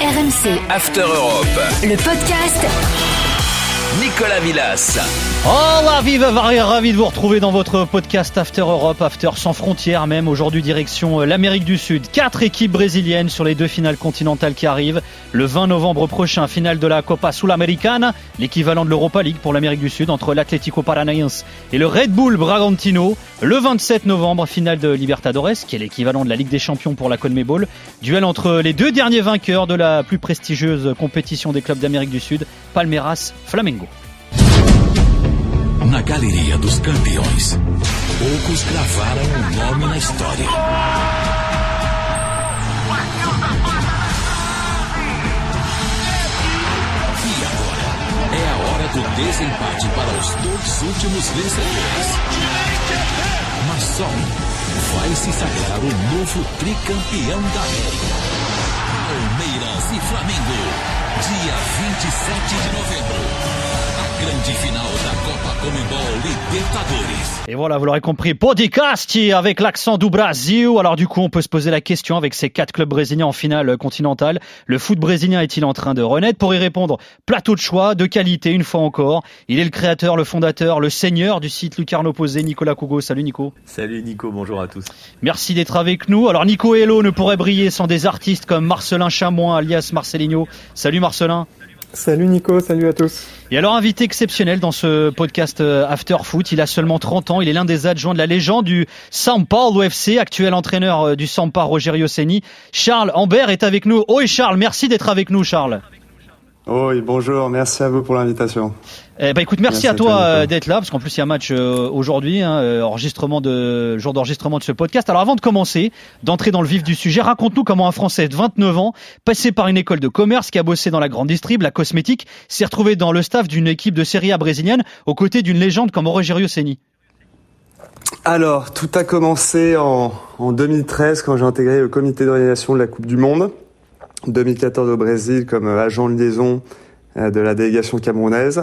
RMC. After Europe. Le podcast. Nicolas Villas. Oh la vive ravi de vous retrouver dans votre podcast After Europe, After sans frontières même. Aujourd'hui direction euh, l'Amérique du Sud. Quatre équipes brésiliennes sur les deux finales continentales qui arrivent. Le 20 novembre prochain, finale de la Copa Sul-Americana, l'équivalent de l'Europa League pour l'Amérique du Sud entre l'Atlético Paranaense et le Red Bull Bragantino. Le 27 novembre, finale de Libertadores, qui est l'équivalent de la Ligue des Champions pour la Conmebol. Duel entre les deux derniers vainqueurs de la plus prestigieuse compétition des clubs d'Amérique du Sud, Palmeiras Flamengo. Na galeria dos campeões, poucos gravaram um nome na história. E agora é a hora do desempate para os dois últimos vencedores. Mas só um vai se sagrar o novo tricampeão da América. Palmeiras e Flamengo, dia 27 de novembro. A grande final da Copa Comembol Libertadores. Et voilà, vous l'aurez compris, podcast avec l'accent du Brasil. Alors du coup, on peut se poser la question avec ces quatre clubs brésiliens en finale continentale. Le foot brésilien est-il en train de renaître? Pour y répondre, plateau de choix, de qualité, une fois encore. Il est le créateur, le fondateur, le seigneur du site Lucarno Posé, Nicolas Cougo. Salut Nico. Salut Nico, bonjour à tous. Merci d'être avec nous. Alors Nico Hello ne pourrait briller sans des artistes comme Marcelin Chamois, alias Marcelinho. Salut Marcelin. Salut Nico, salut à tous. Et alors, invité exceptionnel dans ce podcast euh, After Foot, il a seulement 30 ans, il est l'un des adjoints de la légende du São Paulo FC, actuel entraîneur euh, du Sampa Rogerio Seni. Charles Ambert est avec nous. Oh et Charles, merci d'être avec nous Charles. Oh et bonjour, merci à vous pour l'invitation. Eh ben écoute, merci, Merci à toi euh, d'être là, parce qu'en plus il y a un match euh, aujourd'hui, hein, euh, enregistrement de jour d'enregistrement de ce podcast. Alors avant de commencer, d'entrer dans le vif du sujet, raconte-nous comment un Français de 29 ans, passé par une école de commerce, qui a bossé dans la grande distrib, la cosmétique, s'est retrouvé dans le staff d'une équipe de Serie A brésilienne, aux côtés d'une légende comme Rogerio Ceni. Alors, tout a commencé en, en 2013 quand j'ai intégré le comité d'organisation de la Coupe du Monde. 2014 au Brésil comme euh, agent de liaison euh, de la délégation camerounaise.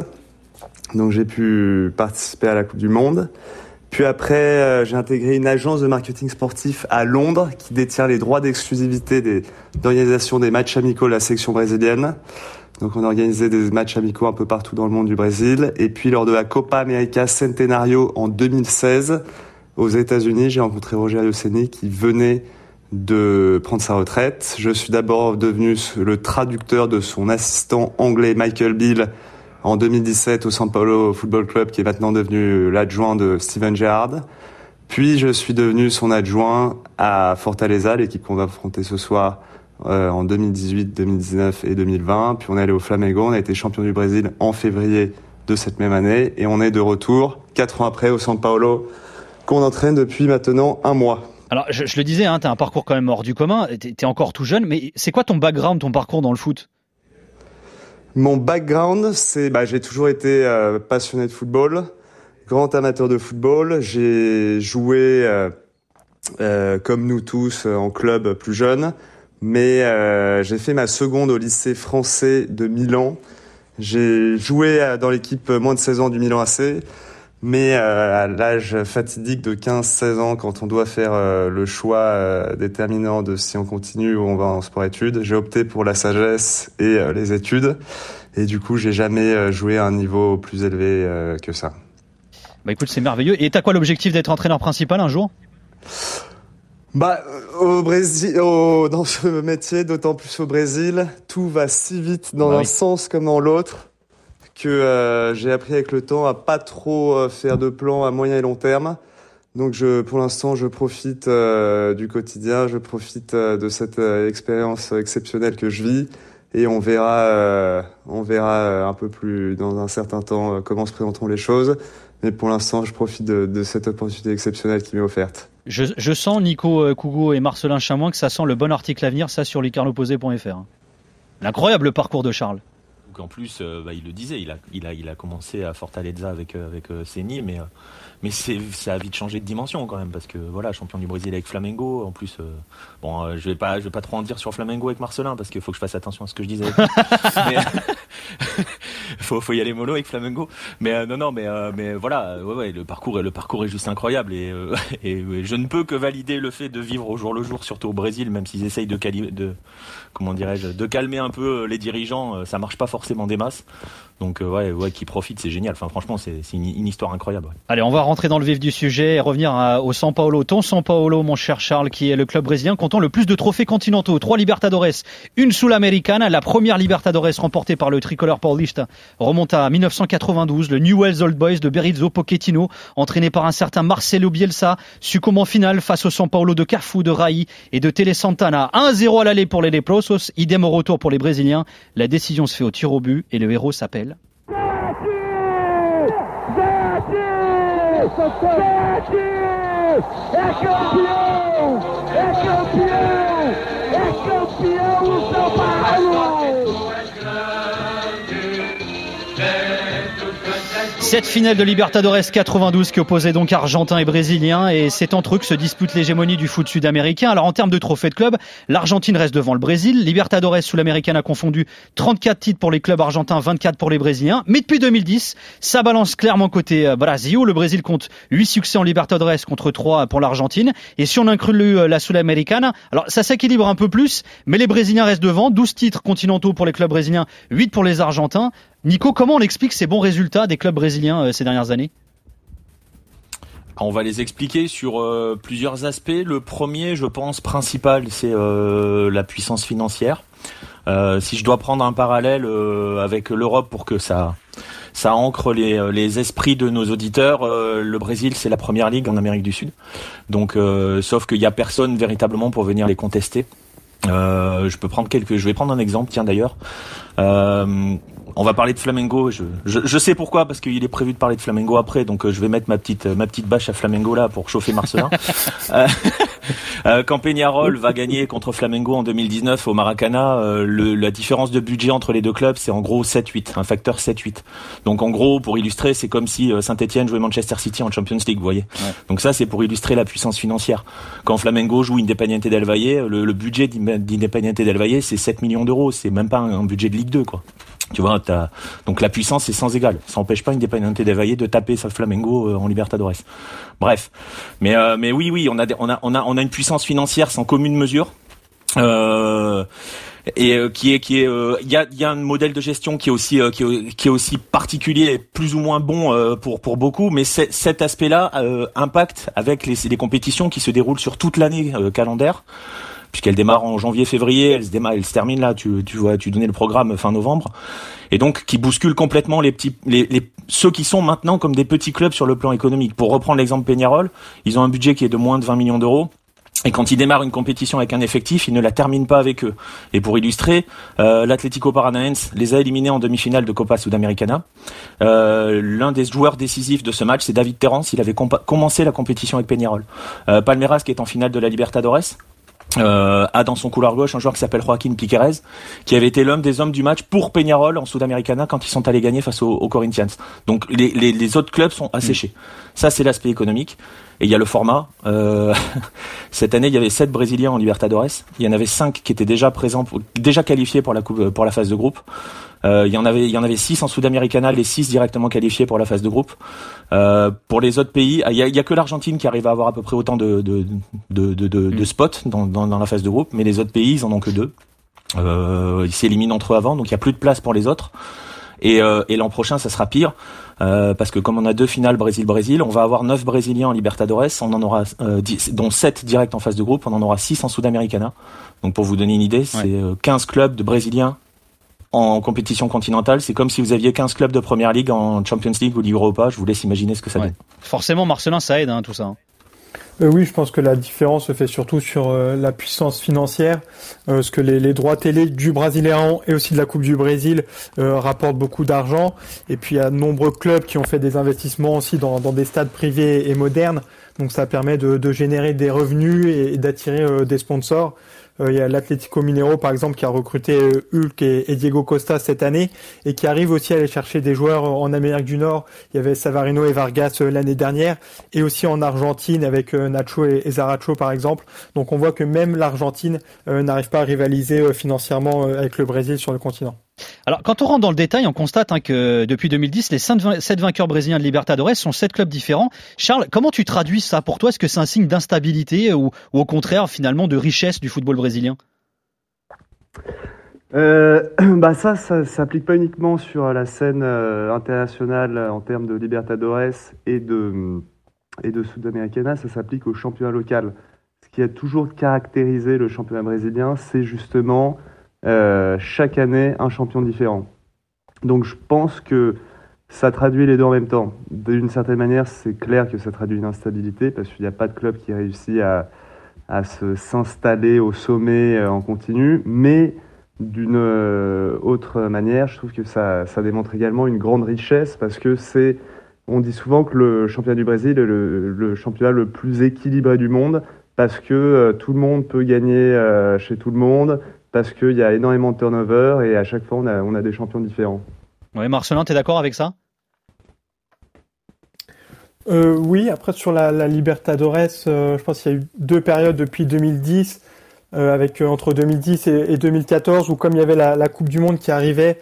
Donc j'ai pu participer à la Coupe du Monde. Puis après, euh, j'ai intégré une agence de marketing sportif à Londres qui détient les droits d'exclusivité d'organisation des matchs amicaux de la sélection brésilienne. Donc on organisait des matchs amicaux un peu partout dans le monde du Brésil. Et puis lors de la Copa América Centenario en 2016 aux États-Unis, j'ai rencontré Roger Aloceni qui venait de prendre sa retraite. Je suis d'abord devenu le traducteur de son assistant anglais Michael Bill en 2017 au São Paulo Football Club qui est maintenant devenu l'adjoint de Steven Gerrard. Puis je suis devenu son adjoint à Fortaleza, l'équipe qu'on va affronter ce soir euh, en 2018, 2019 et 2020. Puis on est allé au Flamengo, on a été champion du Brésil en février de cette même année et on est de retour quatre ans après au São Paulo qu'on entraîne depuis maintenant un mois. Alors je, le disais, hein, tu as un parcours quand même hors du commun, tu es encore tout jeune, mais c'est quoi ton background, ton parcours dans le foot? Mon background, c'est bah, j'ai toujours été euh, passionné de football, grand amateur de football. J'ai joué euh, euh, comme nous tous en club plus jeune, mais j'ai fait ma seconde au lycée français de Milan. J'ai joué dans l'équipe moins de 16 ans du Milan AC, mais euh, à l'âge fatidique de 15-16 ans, quand on doit faire euh, le choix euh, déterminant de si on continue ou on va en sport-études, j'ai opté pour la sagesse et les études. Et du coup, j'ai jamais joué à un niveau plus élevé que ça. Bah écoute, c'est merveilleux. Et t'as quoi l'objectif d'être entraîneur principal un jour? Bah, au Brésil, au- dans ce métier, d'autant plus au Brésil, tout va si vite dans Bah un oui. sens comme dans l'autre que euh, j'ai appris avec le temps à pas trop euh, faire de plans à moyen et long terme. Donc, pour l'instant, je profite euh, du quotidien, je profite de cette expérience exceptionnelle que je vis, et on verra, on verra un peu plus dans un certain temps comment se présenteront les choses. Mais pour l'instant, je profite de, cette opportunité exceptionnelle qui m'est offerte. je, sens, Nico Cougo et Marcelin Chamois, que ça sent le bon article à venir, ça sur licarnoposé.fr. hein. L'incroyable parcours de Charles. Donc en plus, euh, bah, il le disait, il a, commencé à Fortaleza avec, euh, avec euh, euh, mais c'est, ça a vite changé de dimension quand même, parce que voilà, champion du Brésil avec Flamengo, en plus, euh, bon, euh, je vais pas, je vais pas trop en dire sur Flamengo avec Marcelin, parce qu'il faut que je fasse attention à ce que je disais. mais, faut, faut y aller mollo avec Flamengo. Mais euh, non, non, mais mais voilà, ouais, ouais, le parcours, le parcours est juste incroyable et, et, je ne peux que valider le fait de vivre au jour le jour, surtout au Brésil, même s'ils essayent de, de comment dirais-je, de calmer un peu les dirigeants, ça marche pas forcément des masses. Donc ouais, ouais, qui profite, c'est génial. Enfin, franchement, c'est une, histoire incroyable. Allez, on va rentrer dans le vif du sujet et revenir au São Paulo. Ton São Paulo, mon cher Charles, qui est le club brésilien comptant le plus de trophées continentaux, trois Libertadores, une Sul-Americana, la première Libertadores remportée par le tricolore paulista remonte à 1992. Le Newell's Old Boys de Berizzo Pochettino, entraîné par un certain Marcelo Bielsa, succombe en finale face au São Paulo de Cafu, de Rai et de Tele Santana. 1-0 à l'aller pour les Leprosos, idem au retour pour les Brésiliens. La décision se fait au tir au but et le héros s'appelle Tyson Sete! É campeão! É campeão! É campeão o São Paulo! Cette finale de Libertadores 92 qui opposait donc Argentins et Brésiliens et c'est entre eux que se dispute l'hégémonie du foot sud-américain. Alors en termes de trophées de club, l'Argentine reste devant le Brésil. Libertadores sous l'américaine a confondu 34 titres pour les clubs argentins, 24 pour les Brésiliens. Mais depuis 2010, ça balance clairement côté euh, Brasil. Le Brésil compte 8 succès en Libertadores contre 3 pour l'Argentine. Et si on inclut euh, la sud-américaine, alors ça s'équilibre un peu plus, mais les Brésiliens restent devant. 12 titres continentaux pour les clubs brésiliens, 8 pour les Argentins. Nico, comment on explique ces bons résultats des clubs brésiliens euh, ces dernières années on va les expliquer sur euh, plusieurs aspects. Le premier, je pense, principal, c'est euh, la puissance financière. si je dois prendre un parallèle avec l'Europe pour que ça ancre les, les esprits de nos auditeurs, le Brésil c'est la première ligue en Amérique du Sud. Donc, sauf qu'il n'y a personne véritablement pour venir les contester. je peux prendre quelques. Je vais prendre un exemple, tiens d'ailleurs. On va parler de Flamengo. Je, je, sais pourquoi parce qu'il est prévu de parler de Flamengo après, donc euh, je vais mettre ma petite ma petite bâche à Flamengo là pour chauffer Marcelin. euh, euh quand Peñarol va gagner contre Flamengo en 2019 au Maracana, euh, le, la différence de budget entre les deux clubs c'est en gros 7-8, un facteur 7-8. Donc en gros pour illustrer c'est comme si Saint-Etienne jouait Manchester City en Champions League, vous voyez. Donc ça c'est pour illustrer la puissance financière. Quand Flamengo joue Independiente del Valle, le, le budget d'Independiente del Valle c'est 7 millions d'euros, c'est même pas un budget de Ligue 2 quoi. Tu vois, donc la puissance est sans égal. Ça n'empêche pas une Independiente del Valle de taper sa Flamengo euh, en Libertadores. Bref, mais euh, mais oui oui, on a on a on a on a une puissance financière sans commune mesure. Euh, et qui est qui est il y a y a un modèle de gestion qui est aussi qui, est, qui est aussi particulier et plus ou moins bon pour pour beaucoup mais cet aspect-là impacte avec les, les compétitions qui se déroulent sur toute l'année calendaire puisqu'elle démarre en janvier-février, elle se démarre, elle se termine là. Tu, tu vois, tu donnais le programme fin novembre, et donc qui bouscule complètement les petits, les, les, ceux qui sont maintenant comme des petits clubs sur le plan économique. Pour reprendre l'exemple Peñarol, ils ont un budget qui est de moins de 20 millions d'euros. Et quand ils démarrent une compétition avec un effectif, ils ne la terminent pas avec eux. Et pour illustrer, euh, l'Atlético Paranaense les a éliminés en demi-finale de Copa Sudamericana. Euh, L'un des joueurs décisifs de ce match, c'est David Terrence. Il avait commencé la compétition avec Peñarol. Euh, Palmeiras, qui est en finale de la Libertadores, euh, a dans son couloir gauche un joueur qui s'appelle Joaquin Piquerez, qui avait été l'homme des hommes du match pour Peñarol en Sudamericana quand ils sont allés gagner face aux, Corinthians. Donc les, les, les, autres clubs sont asséchés. Mm. Ça c'est l'aspect économique. Et il y a le format. Euh, cette année, il y avait sept Brésiliens en Libertadores. Il y en avait cinq qui étaient déjà présents, déjà qualifiés pour la coupe, pour la phase de groupe. Euh, il y en avait, il y en avait six en Sudamericana, les six directement qualifiés pour la phase de groupe. Euh, pour les autres pays, il y a, y a, que l'Argentine qui arrive à avoir à peu près autant de de de, de, de, de mm. spots dans, dans, dans, la phase de groupe, mais les autres pays, ils en ont que deux. Euh, ils s'éliminent entre eux avant, donc il y a plus de place pour les autres. Et, euh, et l'an prochain, ça sera pire. Euh, parce que comme on a deux finales Brésil-Brésil, on va avoir neuf Brésiliens en Libertadores, on en aura euh, dont sept directs en phase de groupe, on en aura six en Sudamericana. Donc pour vous donner une idée, c'est 15 clubs de Brésiliens en compétition continentale. C'est comme si vous aviez 15 clubs de première ligue en Champions League ou Ligue Europa. Je vous laisse imaginer ce que ça donne. Forcément, Marcelin, ça aide, hein, tout ça. Hein. Euh, oui, je pense que la différence se fait surtout sur euh, la puissance financière, euh, parce que les, droits télé du Brésilien et aussi de la Coupe du Brésil rapportent beaucoup d'argent. Et puis il y a de nombreux clubs qui ont fait des investissements aussi dans, des stades privés et modernes. Donc ça permet de générer des revenus et d'attirer des sponsors. Euh, il y a l'Atlético Mineiro par exemple qui a recruté euh, Hulk et, Diego Costa cette année et qui arrive aussi à aller chercher des joueurs en Amérique du Nord. Il y avait Savarino et Vargas euh, l'année dernière et aussi en Argentine avec Nacho et, Zaracho par exemple. Donc on voit que même l'Argentine n'arrive pas à rivaliser financièrement avec le Brésil sur le continent. Alors, quand on rentre dans le détail, on constate hein, que depuis 2010, les 7 vainqueurs brésiliens de Libertadores sont 7 clubs différents. Charles, comment tu traduis ça pour toi? Est-ce que c'est un signe d'instabilité ou, au contraire, finalement, de richesse du football brésilien? Euh, bah ça, ça s'applique pas uniquement sur la scène euh, internationale en termes de Libertadores et de, et de Sudamericana, ça s'applique au championnat local. Ce qui a toujours caractérisé le championnat brésilien, c'est justement euh, chaque année un champion différent. Donc je pense que ça traduit les deux en même temps. D'une certaine manière, c'est clair que ça traduit une instabilité parce qu'il n'y a pas de club qui réussit à, à s'installer au sommet euh, en continu. Mais d'une euh, autre manière, je trouve que ça, démontre également une grande richesse parce que c'est, on dit souvent que le championnat du Brésil est le championnat le plus équilibré du monde parce que tout le monde peut gagner chez tout le monde, parce qu'il y a énormément de turnover et à chaque fois on a, on a des champions différents. Oui, Marcelin, tu es d'accord avec ça? Euh, Oui, après sur la, la Libertadores, euh, je pense qu'il y a eu deux périodes depuis 2010, euh, avec entre 2010 et, 2014, où comme il y avait la, Coupe du Monde qui arrivait,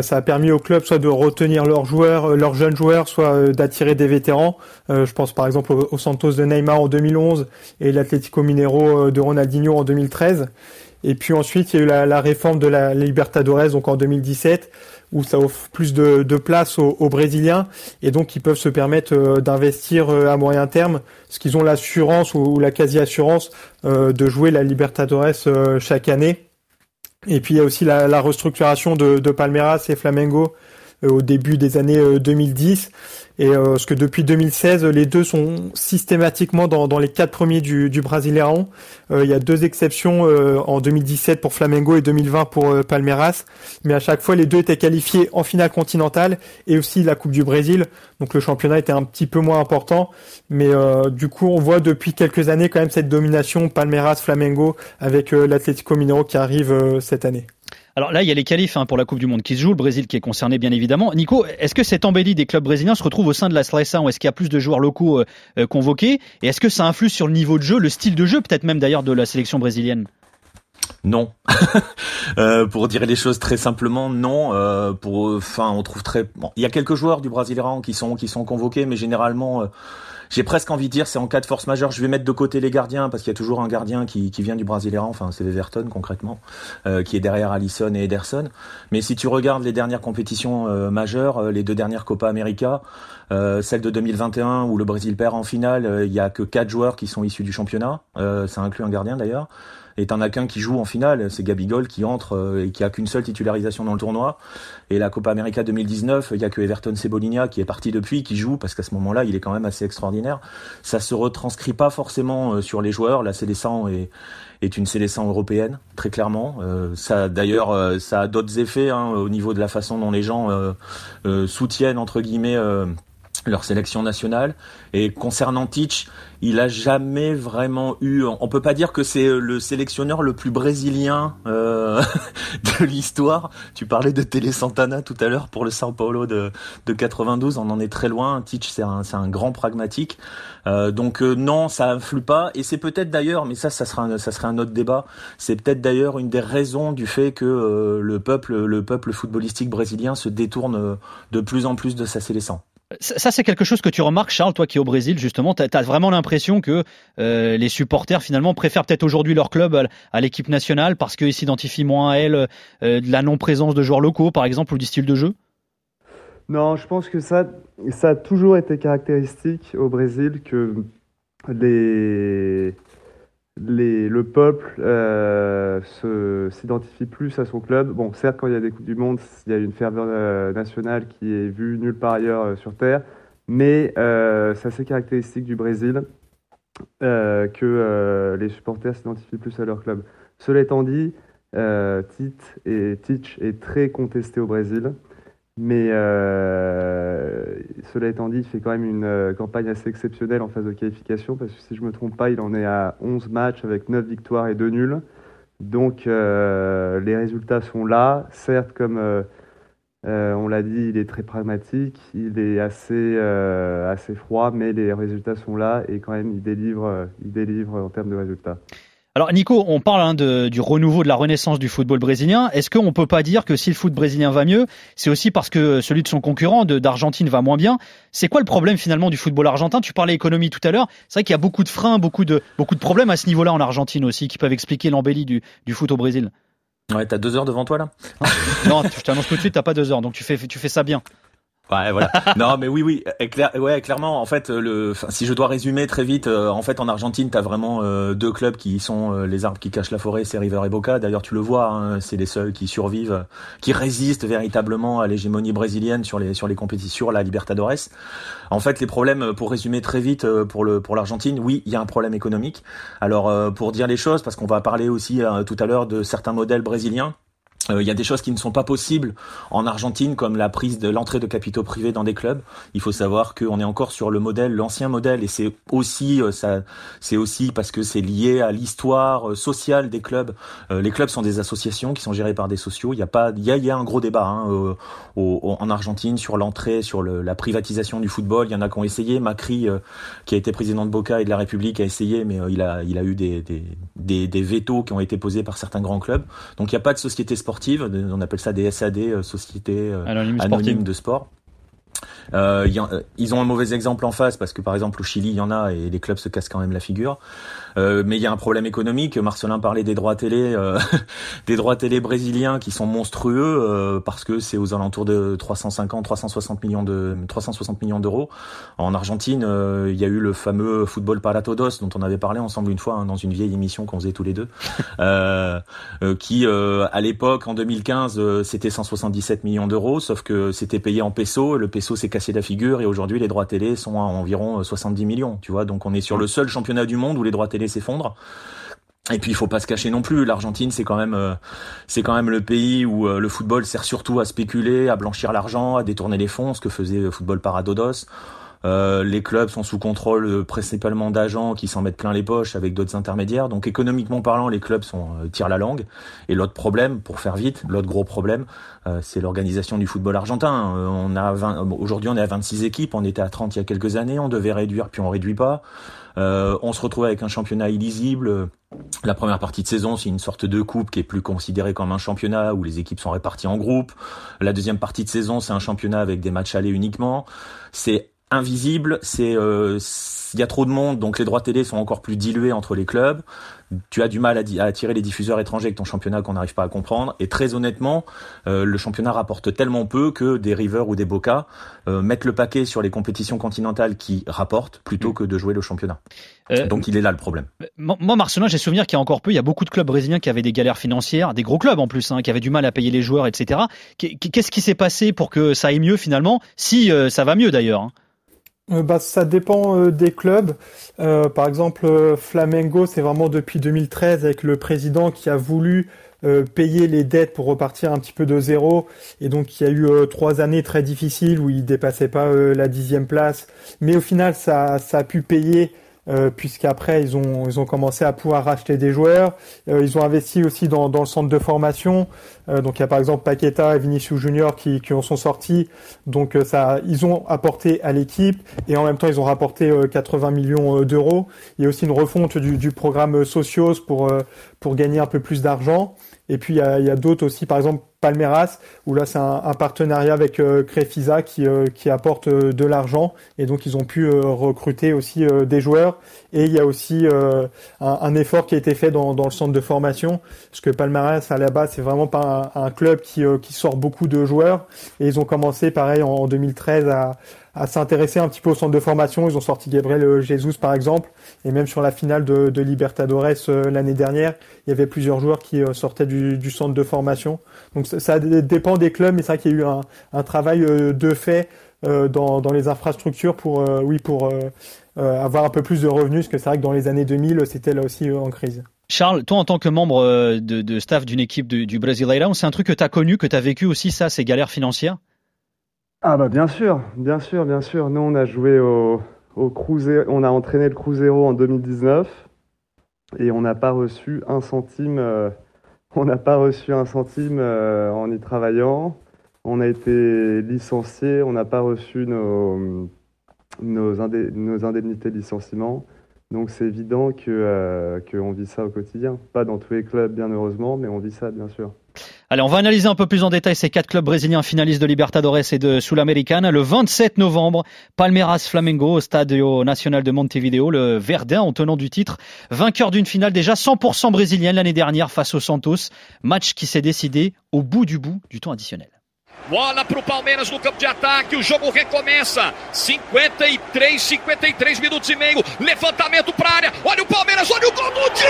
ça a permis aux clubs soit de retenir leurs joueurs, leurs jeunes joueurs, soit d'attirer des vétérans. je pense par exemple au, Santos de Neymar en 2011 et l'Atlético Mineiro de Ronaldinho en 2013. Et puis ensuite, il y a eu la, la réforme de la Libertadores, donc en 2017, où ça offre plus de, de place aux, aux, Brésiliens, et donc ils peuvent se permettre euh, d'investir euh, à moyen terme, parce qu'ils ont l'assurance ou, la quasi-assurance euh, de jouer la Libertadores chaque année. Et puis il y a aussi la, la restructuration de, de Palmeiras et Flamengo au début des années 2010 et euh, parce que depuis 2016, les deux sont systématiquement dans, les quatre premiers du, du. Euh, il y a deux exceptions euh, en 2017 pour Flamengo et 2020 pour euh, Palmeiras, mais à chaque fois les deux étaient qualifiés en finale continentale et aussi la Coupe du Brésil. Donc le championnat était un petit peu moins important, mais du coup on voit depuis quelques années quand même cette domination Palmeiras-Flamengo avec l'Atlético Mineiro qui arrive cette année. Alors là, il y a les qualifs hein, pour la Coupe du Monde qui se jouent, le Brésil qui est concerné bien évidemment. Nico, est-ce que cette embellie des clubs brésiliens se retrouve au sein de la Seleção? Ou est-ce qu'il y a plus de joueurs locaux euh, euh, convoqués? Et est-ce que ça influe sur le niveau de jeu, le style de jeu peut-être même d'ailleurs de la sélection brésilienne? Non. euh, pour dire les choses très simplement, non. Pour, enfin, on trouve très. Bon, il y a quelques joueurs du Brésilien qui sont qui sont convoqués, mais généralement, j'ai presque envie de dire, c'est en cas de force majeure. Je vais mettre de côté les gardiens parce qu'il y a toujours un gardien qui, vient du Brésilien, enfin c'est Everton concrètement, euh, qui est derrière Allison et Ederson. Mais si tu regardes les dernières compétitions euh, majeures, euh, les deux dernières Copa América, celle de 2021 où le Brésil perd en finale, il y a que quatre joueurs qui sont issus du championnat. ça inclut un gardien d'ailleurs. Et t'en as qu'un qui joue en finale, c'est Gabigol qui entre euh, et qui a qu'une seule titularisation dans le tournoi. Et la Copa América 2019, il y a que Everton Cebolinha qui est parti depuis, qui joue parce qu'à ce moment-là, il est quand même assez extraordinaire. Ça se retranscrit pas forcément euh, sur les joueurs. La Célestin est est une Célestin européenne, très clairement. Euh, ça, d'ailleurs, ça a d'autres effets hein, au niveau de la façon dont les gens soutiennent entre guillemets leur sélection nationale. Et concernant Teach, il a jamais vraiment eu. On peut pas dire que c'est le sélectionneur le plus brésilien euh, de l'histoire. Tu parlais de Télé Santana tout à l'heure pour le Sao Paulo de, de 92. On en est très loin. Teach, c'est un, un grand pragmatique. Euh, donc euh, non, ça influe pas. Et c'est peut-être d'ailleurs, mais ça, ça sera, ça serait un autre débat. C'est peut-être d'ailleurs une des raisons du fait que euh, le peuple, le peuple footballistique brésilien se détourne de plus en plus de sa sélection. Ça, c'est quelque chose que tu remarques, Charles, toi qui es au Brésil, justement. Tu as, vraiment l'impression que euh, les supporters, finalement, préfèrent peut-être aujourd'hui leur club à, l'équipe nationale parce qu'ils s'identifient moins à elle euh, de la non-présence de joueurs locaux, par exemple, ou du style de jeu? Non, je pense que ça, ça a toujours été caractéristique au Brésil que les, le peuple euh, s'identifie plus à son club. Bon, certes, quand il y a des Coupes du Monde, il y a une ferveur euh, nationale qui est vue nulle part ailleurs euh, sur Terre, mais euh, c'est assez caractéristique du Brésil que les supporters s'identifient plus à leur club. Cela étant dit, Tite et Titch est très contesté au Brésil. Mais euh, cela étant dit, il fait quand même une euh, campagne assez exceptionnelle en phase de qualification, parce que si je ne me trompe pas, il en est à 11 matchs avec 9 victoires et 2 nuls. Donc euh, les résultats sont là. Certes, comme on l'a dit, il est très pragmatique, il est assez, assez froid, mais les résultats sont là et quand même il délivre, il délivre en termes de résultats. Alors Nico, on parle hein, de, du renouveau de la renaissance du football brésilien. Est-ce qu'on peut pas dire que si le foot brésilien va mieux, c'est aussi parce que celui de son concurrent d'Argentine va moins bien? C'est quoi le problème finalement du football argentin? Tu parlais économie tout à l'heure. C'est vrai qu'il y a beaucoup de freins, beaucoup de beaucoup de problèmes à ce niveau-là en Argentine aussi, qui peuvent expliquer l'embellie du, du foot au Brésil. Ouais, t'as deux heures devant toi là? non, je t'annonce tout de suite, t'as pas deux heures, donc tu fais tu fais ça bien. Ouais, voilà. non, mais oui, oui, clair, ouais, clairement. En fait, le, si je dois résumer très vite, euh, en fait, en Argentine, t'as vraiment euh, deux clubs qui sont euh, les arbres qui cachent la forêt, c'est River et Boca. D'ailleurs, tu le vois, hein, c'est les seuls qui survivent, qui résistent véritablement à l'hégémonie brésilienne sur les sur les compétitions, la Libertadores. En fait, les problèmes, pour résumer très vite, pour le pour l'Argentine, oui, il y a un problème économique. Alors, pour dire les choses, parce qu'on va parler aussi tout à l'heure de certains modèles brésiliens euh, il y a des choses qui ne sont pas possibles en Argentine, comme la prise de l'entrée de capitaux privés dans des clubs. Il faut savoir qu'on est encore sur le modèle, l'ancien modèle, et c'est aussi euh, ça, c'est aussi parce que c'est lié à l'histoire euh, sociale des clubs. les clubs sont des associations qui sont gérées par des sociaux. Il y a pas, il y a, y a un gros débat hein, en Argentine sur l'entrée, sur le, la privatisation du football. Il y en a qui ont essayé. Macri, qui a été président de Boca et de la République, a essayé, mais il a, il a eu des, des, des, des vétos qui ont été posés par certains grands clubs. Donc il n'y a pas de société sportive on appelle ça des SAD, euh, sociétés euh, anonymes de sport. Euh, ils ont un mauvais exemple en face parce que par exemple au Chili il y en a et les clubs se cassent quand même la figure. Euh, mais il y a un problème économique. Marcelin parlait des droits télé, euh, des droits télé brésiliens qui sont monstrueux euh, parce que c'est aux alentours de 350, 360 millions de 360 millions d'euros. En Argentine, il y a eu le fameux football para todos dont on avait parlé ensemble une fois hein, dans une vieille émission qu'on faisait tous les deux, qui à l'époque en 2015 c'était 177 millions d'euros, sauf que c'était payé en peso. Le peso s'est cassé la figure et aujourd'hui les droits télé sont à environ 70 millions. Tu vois, donc on est sur le seul championnat du monde où les droits télé s'effondre. Et puis il faut pas se cacher non plus, l'Argentine c'est quand même euh, c'est quand même le pays où euh, le football sert surtout à spéculer, à blanchir l'argent, à détourner les fonds, ce que faisait le football paradodos. Euh, les clubs sont sous contrôle euh, principalement d'agents qui s'en mettent plein les poches avec d'autres intermédiaires. Donc économiquement parlant, les clubs sont tirent la langue. Et l'autre problème, pour faire vite, l'autre gros problème, c'est l'organisation du football argentin. on a aujourd'hui on est à 26 équipes, on était à 30 il y a quelques années, on devait réduire puis on réduit pas. Euh, on se retrouve avec un championnat illisible. La première partie de saison, c'est une sorte de coupe qui est plus considérée comme un championnat où les équipes sont réparties en groupes. La deuxième partie de saison, c'est un championnat avec des matchs allés uniquement. C'est invisible, c'est euh, il y a trop de monde, donc les droits télé sont encore plus dilués entre les clubs. Tu as du mal à, attirer les diffuseurs étrangers avec ton championnat qu'on n'arrive pas à comprendre. Et très honnêtement, euh, le championnat rapporte tellement peu que des River ou des Boca euh, mettent le paquet sur les compétitions continentales qui rapportent plutôt mm. que de jouer le championnat. Euh, donc il est là le problème. Moi, Marcelin, j'ai souvenir qu'il y a encore peu, il y a beaucoup de clubs brésiliens qui avaient des galères financières, des gros clubs en plus, hein, qui avaient du mal à payer les joueurs, etc. Qu'est-ce qui s'est passé pour que ça aille mieux finalement? Si ça va mieux d'ailleurs. Hein. Euh, bah, ça dépend euh, des clubs. Euh, par exemple, Flamengo, c'est vraiment depuis 2013 avec le président qui a voulu payer les dettes pour repartir un petit peu de zéro. Et donc, il y a eu trois années très difficiles où il dépassait pas la dixième place. Mais au final, ça, ça a pu payer euh, puisqu'après ils ont ils ont commencé à pouvoir racheter des joueurs. Euh, ils ont investi aussi dans, dans le centre de formation. Euh, donc il y a par exemple Paqueta et Vinicius Junior qui, en sont sortis. Donc ça ils ont apporté à l'équipe et en même temps ils ont rapporté 80 millions d'euros. Il y a aussi une refonte du, programme Socios pour gagner un peu plus d'argent. Et puis il y a, d'autres aussi, par exemple Palmeiras, où là c'est un, partenariat avec euh, Crefisa qui, euh, apporte euh, de l'argent, et donc ils ont pu euh, recruter aussi des joueurs. Et il y a aussi un, effort qui a été fait dans, dans, le centre de formation, parce que Palmeiras à la base c'est vraiment pas un, un club qui, qui sort beaucoup de joueurs, et ils ont commencé pareil en 2013 à s'intéresser un petit peu au centre de formation. Ils ont sorti Gabriel Jesus par exemple, et même sur la finale de, Libertadores euh, l'année dernière, il y avait plusieurs joueurs qui euh, sortaient du, centre de formation. Donc ça, dépend des clubs, mais c'est vrai qu'il y a eu un, travail euh, de fait dans, dans, les infrastructures pour, oui, pour avoir un peu plus de revenus, parce que c'est vrai que dans les années 2000, c'était là aussi en crise. Charles, toi en tant que membre de, de staff d'une équipe du, du Brasileirão, c'est un truc que tu as connu, que tu as vécu aussi, ça, ces galères financières? Ah bah bien sûr, bien sûr, bien sûr. Nous on a joué au, au on a entraîné le Cruzeiro en 2019 et on n'a pas reçu un centime. Euh, on n'a pas reçu un centime euh, en y travaillant. On a été licencié, on n'a pas reçu nos indemnités de licenciement. Donc c'est évident que qu'on vit ça au quotidien. Pas dans tous les clubs, bien heureusement, mais on vit ça, bien sûr. Allez, on va analyser un peu plus en détail ces quatre clubs brésiliens finalistes de Libertadores et de Sul-Americana. Le 27 novembre, Palmeiras Flamengo au Stadio Nacional de Montevideo, le Verdun en tenant du titre, vainqueur d'une finale déjà 100% brésilienne l'année dernière face aux Santos, match qui s'est décidé au bout du bout du temps additionnel. Bola para o Palmeiras no campo de ataque. O jogo recomeça. 53, 53 minutos e meio. Levantamento para área. Olha o Palmeiras, olha o gol do título!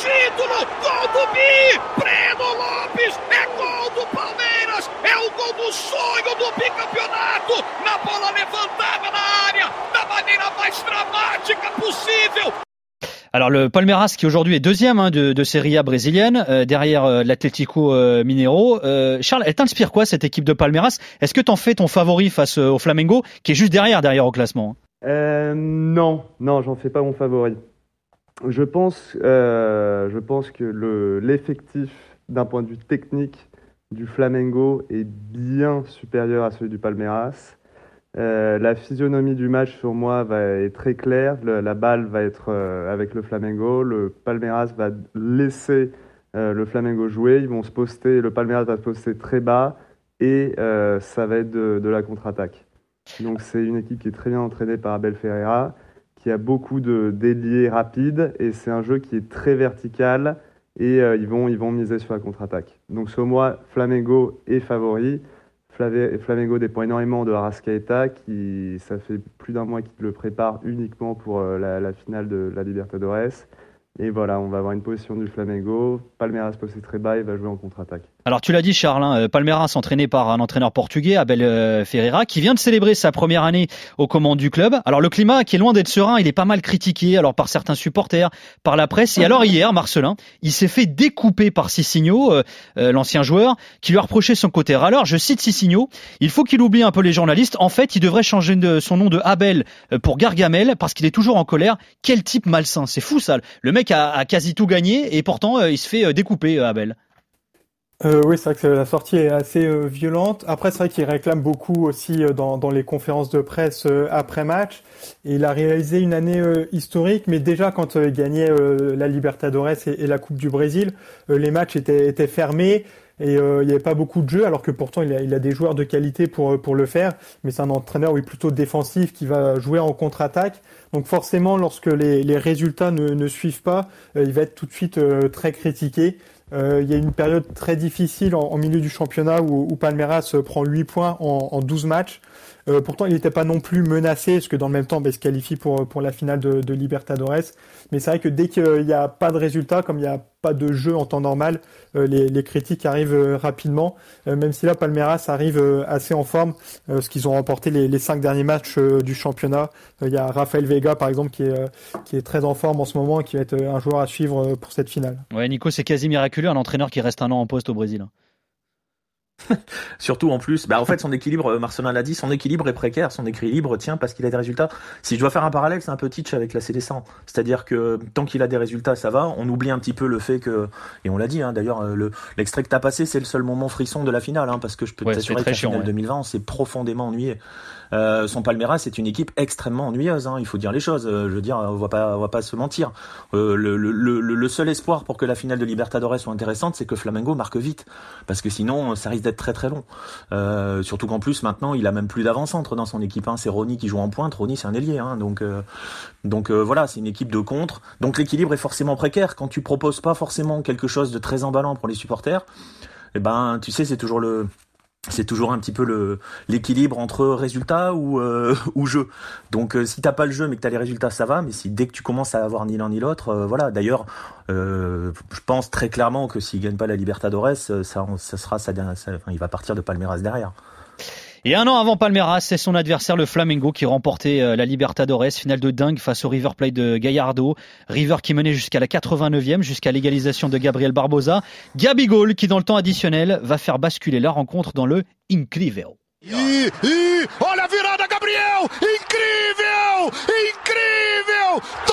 Título! Gol do Bi! Breno Lopes! É gol do Palmeiras! É o gol do sonho do bicampeonato! Na bola levantada na área! Da maneira mais dramática possível! Alors le Palmeiras qui aujourd'hui est deuxième hein, de, de Serie A brésilienne euh, derrière euh, l'Atlético euh, Mineiro. Euh, Charles, elle t'inspire quoi cette équipe de Palmeiras? Est-ce que t'en fais ton favori face euh, au Flamengo qui est juste derrière derrière au classement? Euh, Non, non, j'en fais pas mon favori. Je pense, euh, que l'effectif d'un point de vue technique du Flamengo est bien supérieur à celui du Palmeiras. Euh, la physionomie du match sur moi va être très claire. La balle va être avec le Flamengo. Le Palmeiras va laisser le Flamengo jouer. Ils vont se poster. Le Palmeiras va se poster très bas et ça va être de la contre-attaque. Donc c'est une équipe qui est très bien entraînée par Abel Ferreira qui a beaucoup de déliés rapides et c'est un jeu qui est très vertical et euh, ils, vont, miser sur la contre-attaque. Donc sur moi, Flamengo est favori. Flamengo dépend énormément de Arrascaeta qui, ça fait plus d'un mois qu'il le prépare uniquement pour euh, la, finale de la Libertadores. Et voilà, on va avoir une position du Flamengo. Palmeiras posé très bas, il va jouer en contre-attaque. Alors tu l'as dit Charles, hein, Palmeiras entraîné par un entraîneur portugais, Abel euh, Ferreira, qui vient de célébrer sa première année aux commandes du club. Alors le climat qui est loin d'être serein, il est pas mal critiqué alors par certains supporters, par la presse. Et alors hier, Marcelin, il s'est fait découper par Cicinho, euh, euh, l'ancien joueur, qui lui a reproché son côté râleur. Je cite Cicinho, il faut qu'il oublie un peu les journalistes. En fait, il devrait changer de, son nom de Abel pour Gargamel parce qu'il est toujours en colère. Quel type malsain, c'est fou ça. Le mec a quasi tout gagné et pourtant il se fait découper, Abel. Euh, oui, c'est vrai que la sortie est assez euh, violente. Après, c'est vrai qu'il réclame beaucoup aussi euh, dans, dans, les conférences de presse après match. Il a réalisé une année historique, mais déjà quand il gagnait la Libertadores et, la Coupe du Brésil, les matchs étaient, fermés et il n'y avait pas beaucoup de jeux, alors que pourtant il a, a des joueurs de qualité pour, pour le faire. Mais c'est un entraîneur oui, plutôt défensif qui va jouer en contre-attaque. Donc forcément, lorsque les, résultats ne, suivent pas, il va être tout de suite très critiqué. Euh, il y a une période très difficile en, milieu du championnat où, où Palmeiras prend 8 points en, en 12 matchs. Euh, pourtant, il n'était pas non plus menacé, parce que dans le même temps, bah, il se qualifie pour, pour la finale de, Libertadores. Mais c'est vrai que dès qu'il n'y a pas de résultat, comme il n'y a pas de jeu en temps normal, euh, les, critiques arrivent euh, rapidement. même si là, Palmeiras arrive assez en forme, parce qu'ils ont remporté les, cinq derniers matchs du championnat. Il y a Rafael Vega, par exemple, qui est, qui est très en forme en ce moment, qui va être un joueur à suivre pour cette finale. Ouais, Nico, c'est quasi miraculeux, un entraîneur qui reste un an en poste au Brésil. Surtout en plus, bah en fait son équilibre, Marcelin l'a dit, son équilibre est précaire, son équilibre tient parce qu'il a des résultats. Si je dois faire un parallèle, c'est un peu Teach avec la CD100. C'est-à-dire que tant qu'il a des résultats, ça va. On oublie un petit peu le fait que, et on l'a dit hein, d'ailleurs, le l'extrait que t'as passé, c'est le seul moment frisson de la finale, hein, parce que je peux ouais, t'assurer que la finale ouais. 2020, on s'est profondément ennuyé. Euh, son Palmeiras, c'est une équipe extrêmement ennuyeuse. Hein, il faut dire les choses. Euh, je veux dire, on va va pas se mentir. Euh, le, seul espoir pour que la finale de Libertadores soit intéressante, c'est que Flamengo marque vite, parce que sinon, ça risque d'être très très long. Surtout qu'en plus, maintenant, il a même plus d'avant-centre dans son équipe. Hein. C'est Ronny qui joue en pointe. Ronny, c'est un ailier. Hein, donc, donc voilà, c'est une équipe de contre. Donc l'équilibre est forcément précaire. Quand tu proposes pas forcément quelque chose de très emballant pour les supporters, eh ben, tu sais, c'est toujours le c'est toujours un petit peu l'équilibre entre résultat ou euh, ou jeu. Donc euh, si t'as pas le jeu mais que t'as les résultats ça va, mais si dès que tu commences à avoir ni l'un ni l'autre, euh, voilà. D'ailleurs, je pense très clairement que s'il gagne pas la Libertadores, ça ça sera ça, ça il va partir de Palmeiras derrière. Et un an avant Palmeiras, c'est son adversaire le Flamengo qui remportait la Libertadores, finale de dingue face au River Plate de Gallardo. River qui menait jusqu'à la 89e, jusqu'à l'égalisation de Gabriel Barbosa. Gabigol qui dans le temps additionnel va faire basculer la rencontre dans le Incrível. A virada, Gabriel! Incrível! Incrível!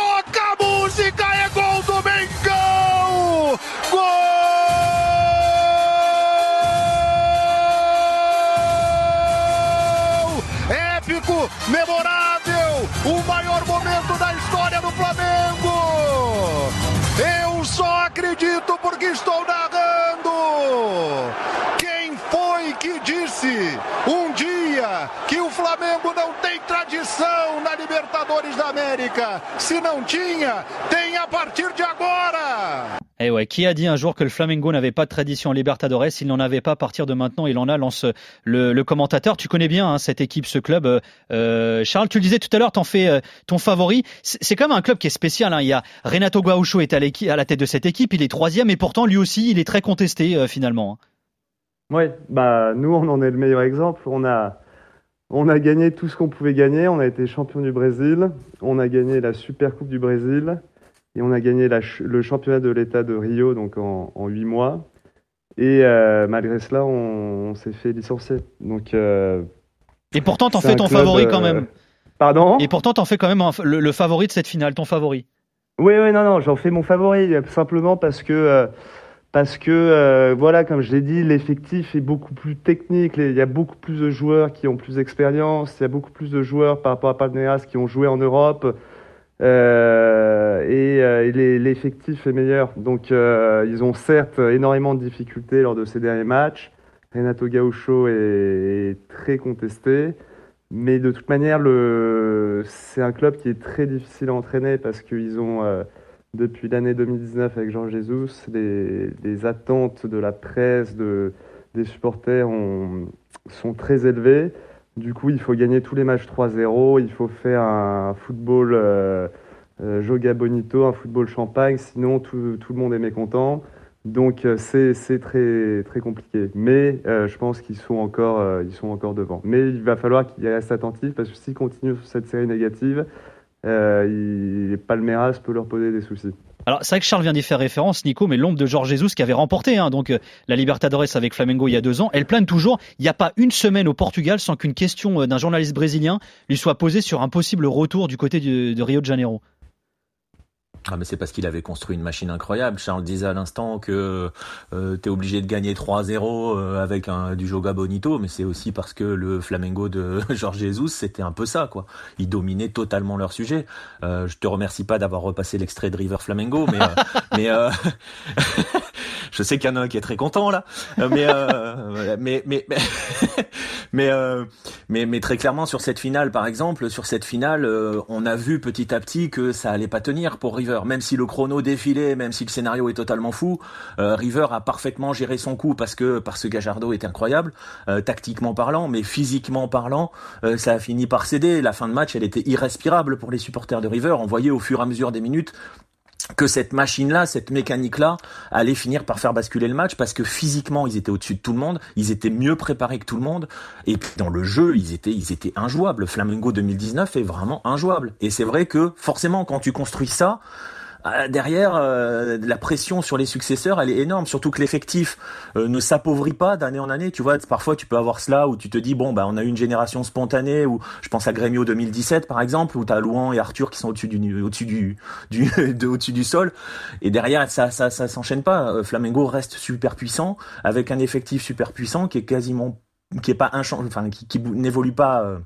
Não tem tradição na Libertadores da América? Se não tinha, tem a partir de agora. Eh ouais, qui a dit un jour que le Flamengo n'avait pas de tradition en Libertadores? S'il n'en avait pas à partir de maintenant, il en a, lance le, le commentateur. Tu connais bien hein, cette équipe, ce club. Euh, euh, Charles, tu le disais tout à l'heure, t'en fais euh, ton favori. C'est quand même un club qui est spécial. Hein. Il y a Renato Gaucho est à, la tête de cette équipe. Il est troisième et pourtant, lui aussi, il est très contesté euh, finalement. hein. Ouais, bah nous on en est le meilleur exemple. On a on a gagné tout ce qu'on pouvait gagner. On a été champion du Brésil. On a gagné la Super Coupe du Brésil et on a gagné la le championnat de l'État de Rio donc en huit mois. Et euh, malgré cela, on, on s'est fait licencier. Donc euh, Et pourtant, t'en fais ton club, favori quand euh, même. Pardon? Et pourtant, t'en fais quand même un- le, le favori de cette finale, ton favori. Oui, oui, non, non, j'en fais mon favori, simplement parce que, parce que, euh, voilà, comme je l'ai dit, l'effectif est beaucoup plus technique. Il y a beaucoup plus de joueurs qui ont plus d'expérience. Il y a beaucoup plus de joueurs par rapport à Palmeiras qui ont joué en Europe. Euh, et euh, l'effectif est meilleur. Donc, ils ont certes énormément de difficultés lors de ces derniers matchs. Renato Gaucho est, est très contesté. Mais de toute manière, c'est un club qui est très difficile à entraîner parce qu'ils ont, depuis l'année 2019 avec Jean Jesus, les, attentes de la presse, de, des supporters ont- sont très élevées. Du coup, il faut gagner tous les matchs 3-0, il faut faire un football euh, euh, Joga Bonito, un football champagne, sinon tout, le monde est mécontent. Donc euh, c'est très compliqué. Mais je pense qu'ils sont encore sont encore devant. Mais il va falloir qu'ils restent attentifs parce que s'ils continuent sur cette série négative, euh, il, Palmeiras peut leur poser des soucis. Alors c'est vrai que Charles vient d'y faire référence, Nico, mais l'ombre de Jorge Jesus qui avait remporté hein, donc euh, la Libertadores avec Flamengo il y a deux ans, elle plane toujours. Il n'y a pas une semaine au Portugal sans qu'une question euh, d'un journaliste brésilien lui soit posée sur un possible retour du côté de Rio de Janeiro. Ah mais c'est parce qu'il avait construit une machine incroyable. Charles disait à l'instant que euh, t'es obligé de gagner 3-0 euh, avec un, du Joga Bonito, mais c'est aussi parce que le Flamengo de Jorge Jesus, c'était un peu ça, quoi. Ils dominaient totalement leur sujet. Euh, je te remercie pas d'avoir repassé l'extrait de River Flamengo, mais euh, mais euh, je sais qu'il y en a un qui est très content là, Euh, mais euh, mais mais mais mais, euh, mais mais très clairement sur cette finale, par exemple, sur cette finale, euh, on a vu petit à petit que ça allait pas tenir pour River, même si le chrono défilait, même si le scénario est totalement fou. euh, River a parfaitement géré son coup parce que parce que Gajardo est incroyable, tactiquement parlant, mais physiquement parlant, ça a fini par céder. La fin de match, elle était irrespirable pour les supporters de River. On voyait au fur et à mesure des minutes que cette machine-là, cette mécanique-là, allait finir par faire basculer le match parce que physiquement, ils étaient au-dessus de tout le monde, ils étaient mieux préparés que tout le monde, et puis dans le jeu, ils étaient, ils étaient injouables. Flamengo 2019 est vraiment injouable. Et c'est vrai que forcément, quand tu construis ça, derrière, euh, la pression sur les successeurs, elle est énorme. Surtout que l'effectif euh, ne s'appauvrit pas d'année en année. Tu vois, parfois tu peux avoir cela où tu te dis bon bah on a eu une génération spontanée. Ou je pense à Grêmio 2017 par exemple, où t'as Louan et Arthur qui sont au-dessus du au-dessus du du de, au-dessus du sol. Et derrière ça ça ça s'enchaîne pas. Euh, Flamengo reste super puissant avec un effectif super puissant qui est quasiment qui est pas un enfin qui, qui n'évolue pas. euh,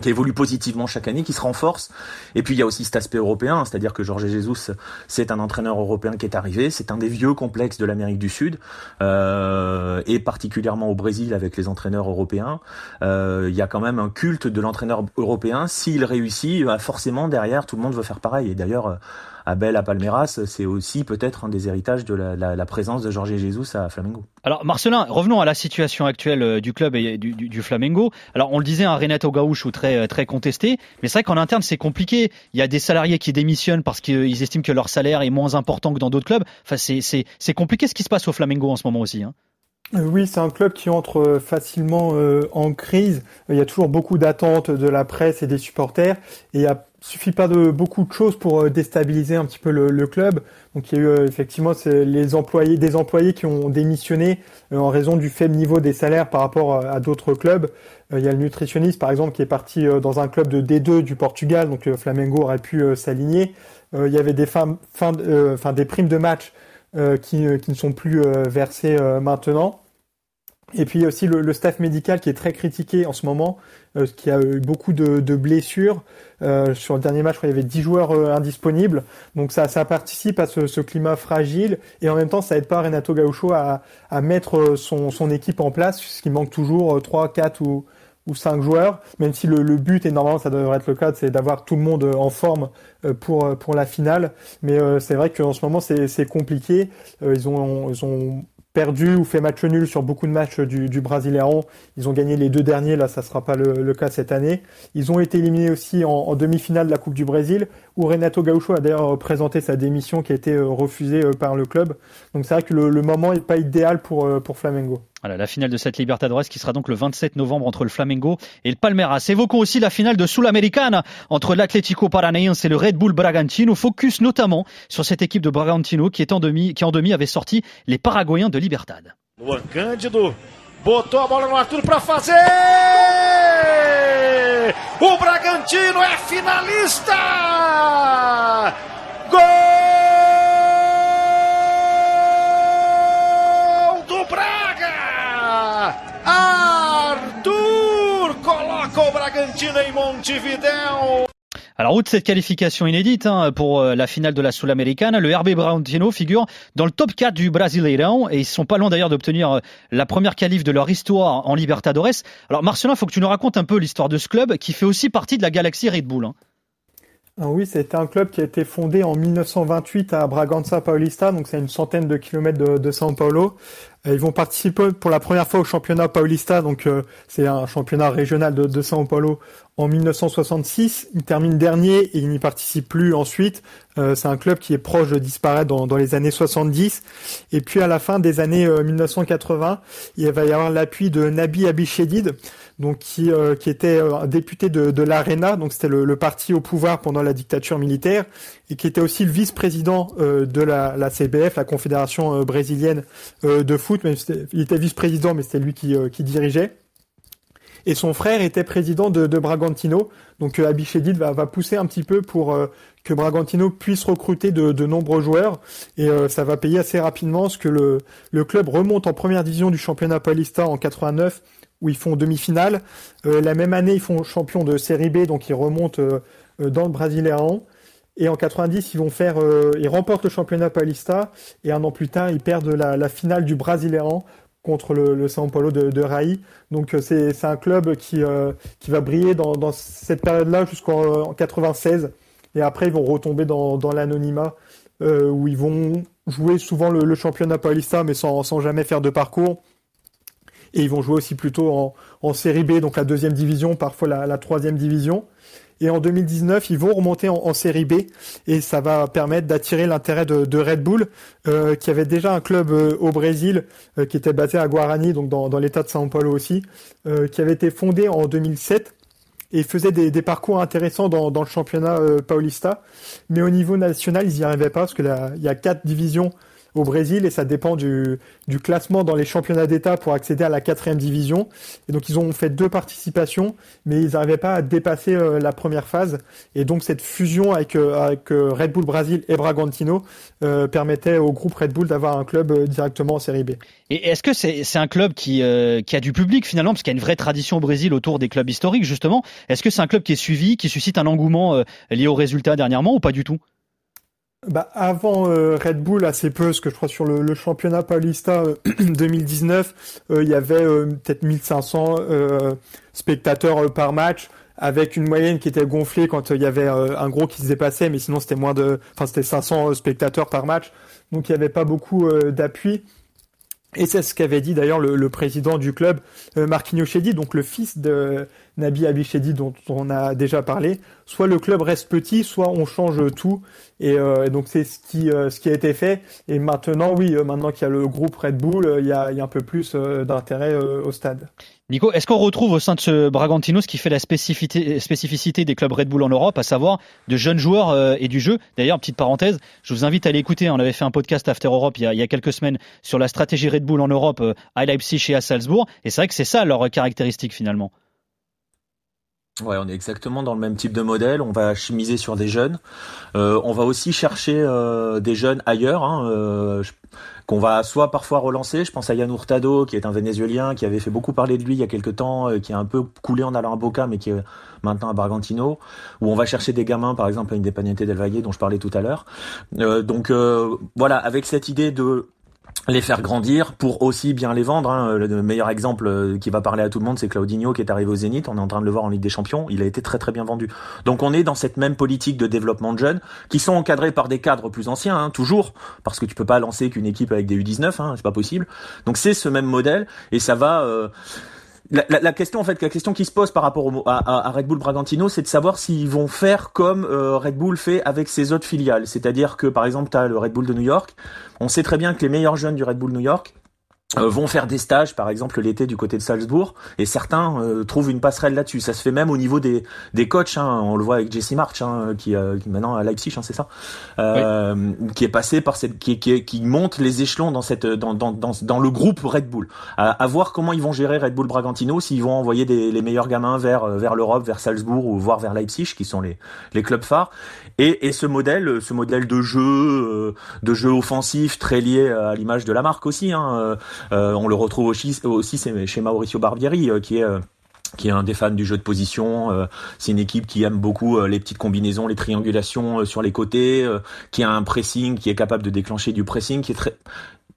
qui évolue positivement chaque année, qui se renforce. Et puis il y a aussi cet aspect européen, c'est-à-dire que Jorge Jesus, c'est un entraîneur européen qui est arrivé, c'est un des vieux complexes de l'Amérique du Sud, euh, et particulièrement au Brésil avec les entraîneurs européens. Euh, il y a quand même un culte de l'entraîneur européen. S'il réussit, bah, forcément derrière, tout le monde veut faire pareil. Et d'ailleurs, Abel à Palmeiras, c'est aussi peut-être un des héritages de la, la- la présence de Jorge Jesus à Flamengo. Alors Marcelin, revenons à la situation actuelle euh, du club et du, du- du Flamengo. Alors on le disait, un Renato Gaúcho très euh, très contesté, mais c'est vrai qu'en interne c'est compliqué. Il y a des salariés qui démissionnent parce qu'ils estiment que leur salaire est moins important que dans d'autres clubs. Enfin c'est c'est c'est compliqué ce qui se passe au Flamengo en ce moment aussi. Hein. Euh, Oui, c'est un club qui entre facilement en crise. Il y a toujours beaucoup d'attentes de la presse et des supporters. Et il y a suffit pas de beaucoup de choses pour euh, déstabiliser un petit peu le, club. Donc il y a eu euh, effectivement les employés, des employés qui ont démissionné euh, en raison du faible niveau des salaires par rapport à, d'autres clubs. Il y a le nutritionniste par exemple qui est parti dans un club de D2 du Portugal, donc Flamengo aurait pu s'aligner. Il y avait des des primes de match qui, ne sont plus versées maintenant. Et puis aussi le, staff médical qui est très critiqué en ce moment, qui a eu beaucoup de blessures. Euh, sur le dernier match, il y avait 10 joueurs euh, indisponibles. Donc ça, participe à ce, climat fragile. Et en même temps, ça aide pas Renato Gaucho à, mettre son, son, équipe en place, puisqu'il manque toujours 3, 4 ou, ou 5 joueurs. Même si le, but, et normalement ça devrait être le cas, c'est d'avoir tout le monde en forme pour, la finale. Mais c'est vrai qu'en ce moment, c'est compliqué. ils ont perdu ou fait match nul sur beaucoup de matchs du, du. Ils ont gagné les deux derniers, là ça sera pas le, cas cette année. Ils ont été éliminés aussi en, demi-finale de la Coupe du Brésil, où Renato Gaucho a d'ailleurs présenté sa démission qui a été euh, refusée euh, par le club. Donc c'est vrai que le, le moment n'est pas idéal pour, euh, pour Flamengo. Voilà, la finale de cette Libertadores qui sera donc le 27 novembre entre le Flamengo et le Palmeiras. Évoquons aussi la finale de Sul-Americana entre l'Atlético Paranaense et le Red Bull Bragantino. Focus notamment sur cette équipe de Bragantino qui, est en demi, qui en demi avait sorti les Paraguayens de Libertad. Luan Cândido botou a bola no Arthur para fazer! O Bragantino é finalista! Alors, outre cette qualification inédite hein, pour euh, la finale de la Sul-Americana, le RB Bragantino figure dans le top 4 du Brasileirão et ils sont pas loin d'ailleurs d'obtenir euh, la première qualif de leur histoire en Libertadores. Alors, Marcelin, faut que tu nous racontes un peu l'histoire de ce club qui fait aussi partie de la galaxie Red Bull. Hein. Ah oui, c'était un club qui a été fondé en 1928 à Bragança Paulista, donc c'est une centaine de kilomètres de, de São Paulo. Ils vont participer pour la première fois au championnat Paulista, donc euh, c'est un championnat régional de, de São Paulo en 1966. Ils terminent dernier et ils n'y participent plus ensuite. Euh, c'est un club qui est proche de disparaître dans, dans, les années 70. Et puis à la fin des années euh, 1980, il va y avoir l'appui de Nabi Abichedid, donc qui, euh, qui était un député de, l'ARENA, donc c'était le, parti au pouvoir pendant la dictature militaire, et qui était aussi le vice-président euh, de la, CBF, la Confédération euh, brésilienne de foot. Il était vice-président, mais c'était lui qui, dirigeait et son frère était président de, Bragantino. Donc euh, Abichedid va, va pousser un petit peu pour euh, que Bragantino puisse recruter de, nombreux joueurs et euh, ça va payer assez rapidement ce que le, le club remonte en première division du championnat paulista en 89 où ils font demi-finale. Euh, la même année, ils font champion de Série B, donc ils remontent euh, dans le Brasileirão. Et en 90, ils vont faire, ils remportent le championnat paulista et un an plus tard, ils perdent la, finale du Brasileirão contre le, le São Paulo de, de Rai. Donc c'est un club qui, euh, qui va briller dans, cette période-là jusqu'en 96. Et après, ils vont retomber dans, l'anonymat, euh, où ils vont jouer souvent le, le, championnat paulista, mais sans, sans jamais faire de parcours. Et ils vont jouer aussi plutôt en, en série B, donc la deuxième division, parfois la, la troisième division. Et en 2019, ils vont remonter en, en série B et ça va permettre d'attirer l'intérêt de, de, Red Bull, euh, qui avait déjà un club euh, au Brésil euh, qui était basé à Guarani, donc dans, dans l'état de São Paulo aussi, euh, qui avait été fondé en 2007 et faisait des, des parcours intéressants dans, dans le championnat euh, paulista. Mais au niveau national, ils n'y arrivaient pas parce que là, il y a quatre divisions au Brésil et ça dépend du, du classement dans les championnats d'État pour accéder à la quatrième division. Et donc ils ont fait deux participations, mais ils n'arrivaient pas à dépasser euh, la première phase. Et donc cette fusion avec, euh, euh, Red Bull Brésil et Bragantino euh, permettait au groupe Red Bull d'avoir un club directement en série B. Et est-ce que c'est un club qui, qui a du public finalement, parce qu'il y a une vraie tradition au Brésil autour des clubs historiques justement Est-ce que c'est un club qui est suivi, qui suscite un engouement lié aux résultats dernièrement ou pas du tout? Bah, avant euh, Red Bull, assez peu, parce que je crois sur le, championnat Paulista euh, 2019, euh, il y avait peut-être 1500 spectateurs par match, avec une moyenne qui était gonflée quand il y avait un gros qui se dépassait, mais sinon c'était moins de, enfin c'était 500 spectateurs par match, donc il n'y avait pas beaucoup d'appui. Et c'est ce qu'avait dit d'ailleurs le, le, président du club, euh, Marquinhos Chedi, donc le fils de Nabi Abichedi dont on a déjà parlé. Soit le club reste petit, soit on change tout. Et, euh, donc c'est ce qui, euh, ce qui a été fait. Et maintenant, oui, euh, maintenant qu'il y a le groupe Red Bull, il y a, un peu plus d'intérêt au stade. Nico, est-ce qu'on retrouve au sein de ce Bragantino ce qui fait la spécificité, des clubs Red Bull en Europe, à savoir de jeunes joueurs et du jeu? D'ailleurs, petite parenthèse, je vous invite à l'écouter. On avait fait un podcast After Europe il y, a, quelques semaines sur la stratégie Red Bull en Europe à Leipzig et à Salzbourg. Et c'est vrai que c'est ça leur caractéristique finalement. Ouais, on est exactement dans le même type de modèle. On va miser sur des jeunes. Euh, on va aussi chercher euh, des jeunes ailleurs. Hein, euh, qu'on va soit parfois relancer. Je pense à Yann Hurtado, qui est un Vénézuélien, qui avait fait beaucoup parler de lui il y a quelques temps, qui a un peu coulé en allant à Boca, mais qui est maintenant à Bargantino, où on va chercher des gamins, par exemple à Independiente del Valle, dont je parlais tout à l'heure. Donc voilà, avec cette idée de les faire grandir pour aussi bien les vendre. Hein. Le meilleur exemple euh, qui va parler à tout le monde, c'est Claudinho qui est arrivé au Zénith. On est en train de le voir en Ligue des Champions. Il a été très très bien vendu. Donc on est dans cette même politique de développement de jeunes qui sont encadrés par des cadres plus anciens, hein, toujours, parce que tu peux pas lancer qu'une équipe avec des U19, hein, c'est pas possible. Donc c'est ce même modèle et ça va. Euh, la, question en fait, la question qui se pose par rapport au, à, à, Red Bull Bragantino, c'est de savoir s'ils vont faire comme euh, Red Bull fait avec ses autres filiales. C'est-à-dire que par exemple, tu as le Red Bull de New York. On sait très bien que les meilleurs jeunes du Red Bull New York, vont faire des stages, par exemple l'été du côté de Salzbourg, et certains euh, trouvent une passerelle là-dessus. Ça se fait même au niveau des, des coachs. Hein. On le voit avec Jesse March, hein, qui, euh, qui maintenant à Leipzig, hein, c'est ça, oui. qui est passé par cette, qui, qui, qui, monte les échelons dans cette, dans, dans, dans, dans le groupe Red Bull. À, à, voir comment ils vont gérer Red Bull Bragantino, s'ils vont envoyer des, les meilleurs gamins vers, vers l'Europe, vers Salzbourg ou voire vers Leipzig, qui sont les, les clubs phares. Et, et ce modèle, ce modèle de jeu, de jeu offensif très lié à l'image de la marque aussi. Hein, euh, on le retrouve aussi, aussi chez Mauricio Barbieri, euh, qui est qui est un des fans du jeu de position. Euh, c'est une équipe qui aime beaucoup euh, les petites combinaisons, les triangulations euh, sur les côtés, qui a un pressing, qui est capable de déclencher du pressing, qui est très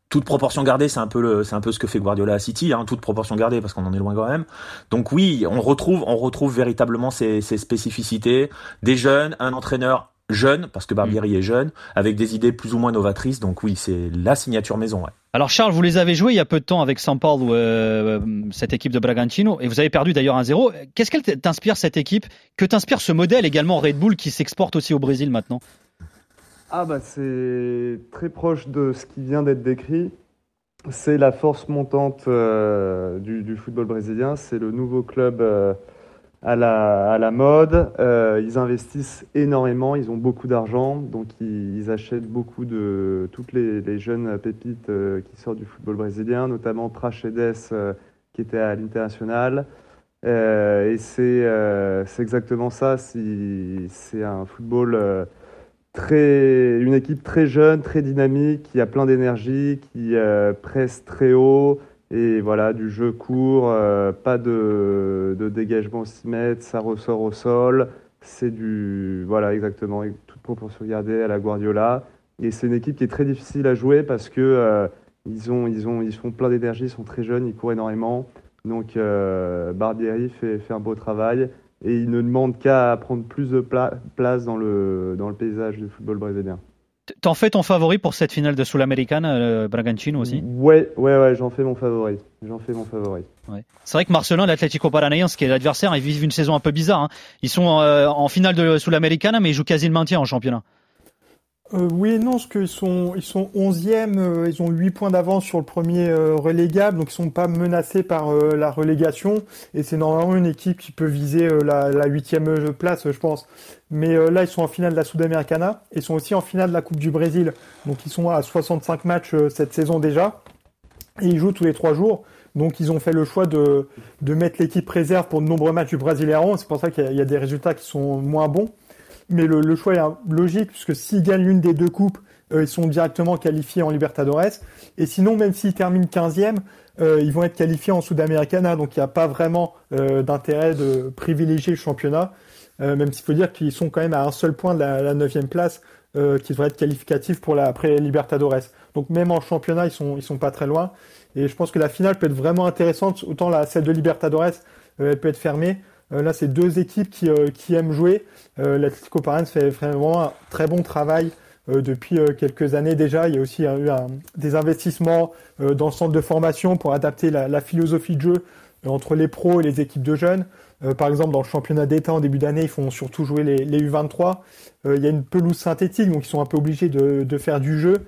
toute proportion gardée, c'est un peu le, c'est un peu ce que fait Guardiola à City, hein, toute proportion gardée parce qu'on en est loin quand même. Donc oui, on retrouve, on retrouve véritablement ces, ces spécificités, des jeunes, un entraîneur jeune, parce que Barbieri mmh. est jeune, avec des idées plus ou moins novatrices. Donc oui, c'est la signature maison. Ouais. Alors Charles, vous les avez joués il y a peu de temps avec San Paulo, euh, cette équipe de Bragantino, et vous avez perdu d'ailleurs 1-0. Qu'est-ce qu'elle t'inspire cette équipe? Que t'inspire ce modèle également Red Bull qui s'exporte aussi au Brésil maintenant? Ah bah c'est très proche de ce qui vient d'être décrit. C'est la force montante euh, du, du, football brésilien. C'est le nouveau club euh, à la, mode. Euh, ils investissent énormément, ils ont beaucoup d'argent, donc ils, achètent beaucoup de toutes les, jeunes pépites euh, qui sortent du football brésilien, notamment Prachedes euh, qui était à l'international. Euh, et c'est exactement ça, c'est un football très, une équipe très jeune, très dynamique, qui a plein d'énergie, qui presse très haut, et voilà, du jeu court, euh, pas de, dégagement au 6 mètres, ça ressort au sol. C'est du. Voilà, exactement, toute proportion gardée à la Guardiola. Et c'est une équipe qui est très difficile à jouer parce que euh, ils, ont, ils, ont, ils font plein d'énergie, ils sont très jeunes, ils courent énormément. Donc euh, Barbieri fait, un beau travail et il ne demande qu'à prendre plus de pla place dans le paysage du football brésilien. T'en fais ton favori pour cette finale de Sul-Americana, euh, Bragantino aussi? Ouais, ouais, ouais, j'en fais mon favori. J'en fais mon favori. Ouais. C'est vrai que Marcelin, l'Atlético Paranaense, qui est l'adversaire, ils vivent une saison un peu bizarre. Hein. Ils sont euh, en finale de Sul-Americana, mais ils jouent quasi le maintien en championnat. Euh, oui et non, parce qu'ils sont, ils sont 11e, euh, ils ont 8 points d'avance sur le premier euh, relégable, donc ils sont pas menacés par euh, la relégation, et c'est normalement une équipe qui peut viser euh, la, la 8e place, je pense. Mais là, ils sont en finale de la Sudamericana, et ils sont aussi en finale de la Coupe du Brésil, donc ils sont à 65 matchs cette saison déjà, et ils jouent tous les 3 jours. Donc ils ont fait le choix de, de mettre l'équipe réserve pour de nombreux matchs du Brasileirão, c'est pour ça qu'il y, y, a des résultats qui sont moins bons mais le, le, choix est logique puisque s'ils gagnent l'une des deux coupes, euh, ils sont directement qualifiés en Libertadores. Et sinon, même s'ils terminent 15e, euh, ils vont être qualifiés en Sudamericana. Donc il n'y a pas vraiment euh, d'intérêt de privilégier le championnat, euh, même s'il faut dire qu'ils sont quand même à un seul point de la, 9e place euh, qui devrait être qualificatif pour la après Libertadores. Donc même en championnat, ils sont ils sont pas très loin. Et je pense que la finale peut être vraiment intéressante. Autant la celle de Libertadores, elle peut être fermée. Euh, là, c'est deux équipes qui, euh, qui aiment jouer. Euh, L'Atlético Paranaense fait vraiment un très bon travail depuis quelques années déjà. Il y a aussi eu un, des investissements dans le centre de formation pour adapter la, la philosophie de jeu entre les pros et les équipes de jeunes. Euh, par exemple, dans le championnat d'État en début d'année, ils font surtout jouer les, les U23. Euh, il y a une pelouse synthétique, donc ils sont un peu obligés de, faire du jeu.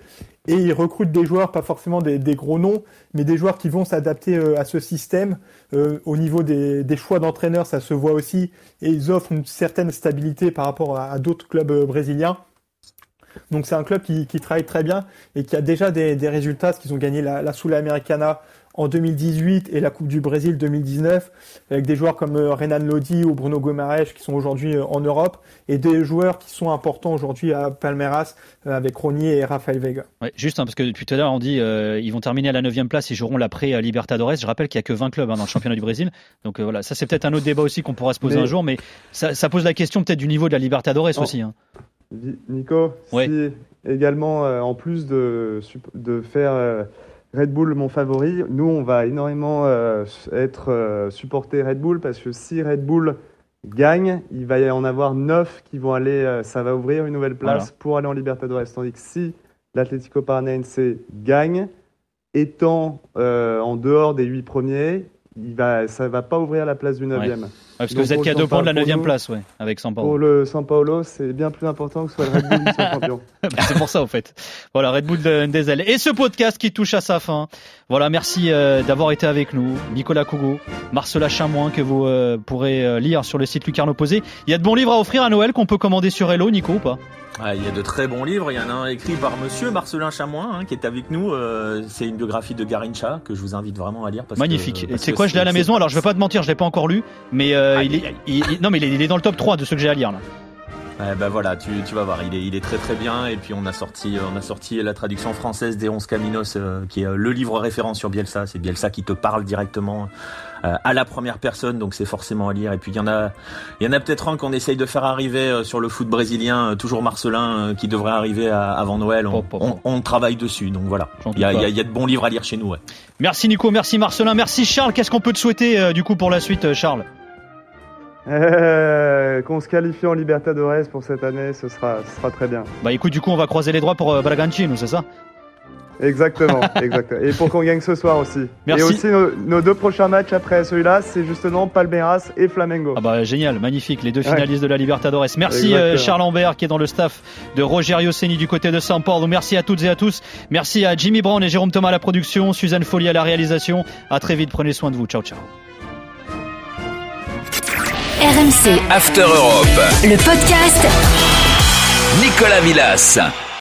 Et ils recrutent des joueurs, pas forcément des, gros noms, mais des joueurs qui vont s'adapter euh, à ce système. au niveau des, choix d'entraîneurs, ça se voit aussi. Et ils offrent une certaine stabilité par rapport à, d'autres clubs brésiliens. Donc c'est un club qui, travaille très bien et qui a déjà des, des résultats, parce qu'ils ont gagné la, la Sula Americana en 2018 et la Coupe du Brésil 2019 avec des joueurs comme euh, Renan Lodi ou Bruno Gomares qui sont aujourd'hui euh, en Europe et des joueurs qui sont importants aujourd'hui à Palmeiras euh, avec Ronier et Rafael Vega. Ouais, juste hein, parce que depuis tout à l'heure on dit euh, ils vont terminer à la 9 place, ils joueront l'après à Libertadores. Je rappelle qu'il y a que 20 clubs hein, dans le championnat du Brésil. Donc euh, voilà, ça c'est peut-être un autre débat aussi qu'on pourra se poser Mais- un jour, mais ça, ça pose la question peut-être du niveau de la Libertadores Oh. aussi. hein. Nico, Ouais. si également, euh, en plus de, faire Red Bull mon favori, nous, on va énormément euh, être euh, supporter Red Bull parce que si Red Bull gagne, il va y en avoir 9 qui vont aller, euh, ça va ouvrir une nouvelle place Voilà. pour aller en Libertadores. Tandis que si l'Atlético Paranaense gagne, étant euh, en dehors des 8 premiers, il va, ça va pas ouvrir la place du 9e. Ouais, parce que vous êtes qu'à deux points de la São Paulo- 9 place, ouais, avec São Paulo. Pour le São Paulo, c'est bien plus important que ce soit le Red Bull qui soit champion. Bah, c'est pour ça au fait. Voilà, Red Bull de- des ailes. Et ce podcast qui touche à sa fin. Voilà, merci euh, d'avoir été avec nous. Nicolas Cougo, Marcela Chamoin que vous euh, pourrez euh, lire sur le site Lucarno Posé. Il y a de bons livres à offrir à Noël qu'on peut commander sur Hello, Nico ou pas? Ah, il y a de très bons livres. Il y en a un écrit par Monsieur Marcelin Chamoin hein, qui est avec nous. Euh, c'est une biographie de Garincha que je vous invite vraiment à lire. Parce Magnifique. que- Et parce c'est que quoi, je l'ai à la maison. Alors je vais pas te mentir, je l'ai pas encore lu, mais euh, Il, est, il- il- non, mais il est, dans le top 3 de ceux que j'ai à lire là. Ouais, bah voilà, tu, tu vas voir, il est, il est très très bien. Et puis on a sorti, on a sorti la traduction française des 11 Caminos, euh, qui est euh, le livre référence sur Bielsa. C'est Bielsa qui te parle directement euh, à la première personne, donc c'est forcément à lire. Et puis il y en a, il y en a peut-être un qu'on essaye de faire arriver euh, sur le foot brésilien, euh, toujours Marcelin, euh, qui devrait arriver à- avant Noël. On, travaille dessus, donc voilà. Il y a, doute il y a- pas. il y a de bons livres à lire chez nous. Ouais. Merci Nico, merci Marcelin, merci Charles. Qu'est-ce qu'on peut te souhaiter euh, du coup pour la suite, euh, Charles? Euh, Qu'on se qualifie en Libertadores pour cette année, ce sera, ce sera très bien. Bah écoute, du coup, on va croiser les doigts pour euh, Bragantino, c'est ça? Exactement, exactement. Et pour qu'on gagne ce soir aussi. Merci. Et aussi, nos, nos deux prochains matchs après celui-là, c'est justement Palmeiras et Flamengo. Ah bah génial, magnifique, les deux Ouais. finalistes de la Libertadores. Merci euh, Charles Lambert qui est dans le staff de Rogerio Seni du côté de Paulo. Merci à toutes et à tous. Merci à Jimmy Brown et Jérôme Thomas à la production, Suzanne Folly à la réalisation. À très vite, prenez soin de vous. Ciao ciao. RMC After Europe. Le podcast Nicolas Villas.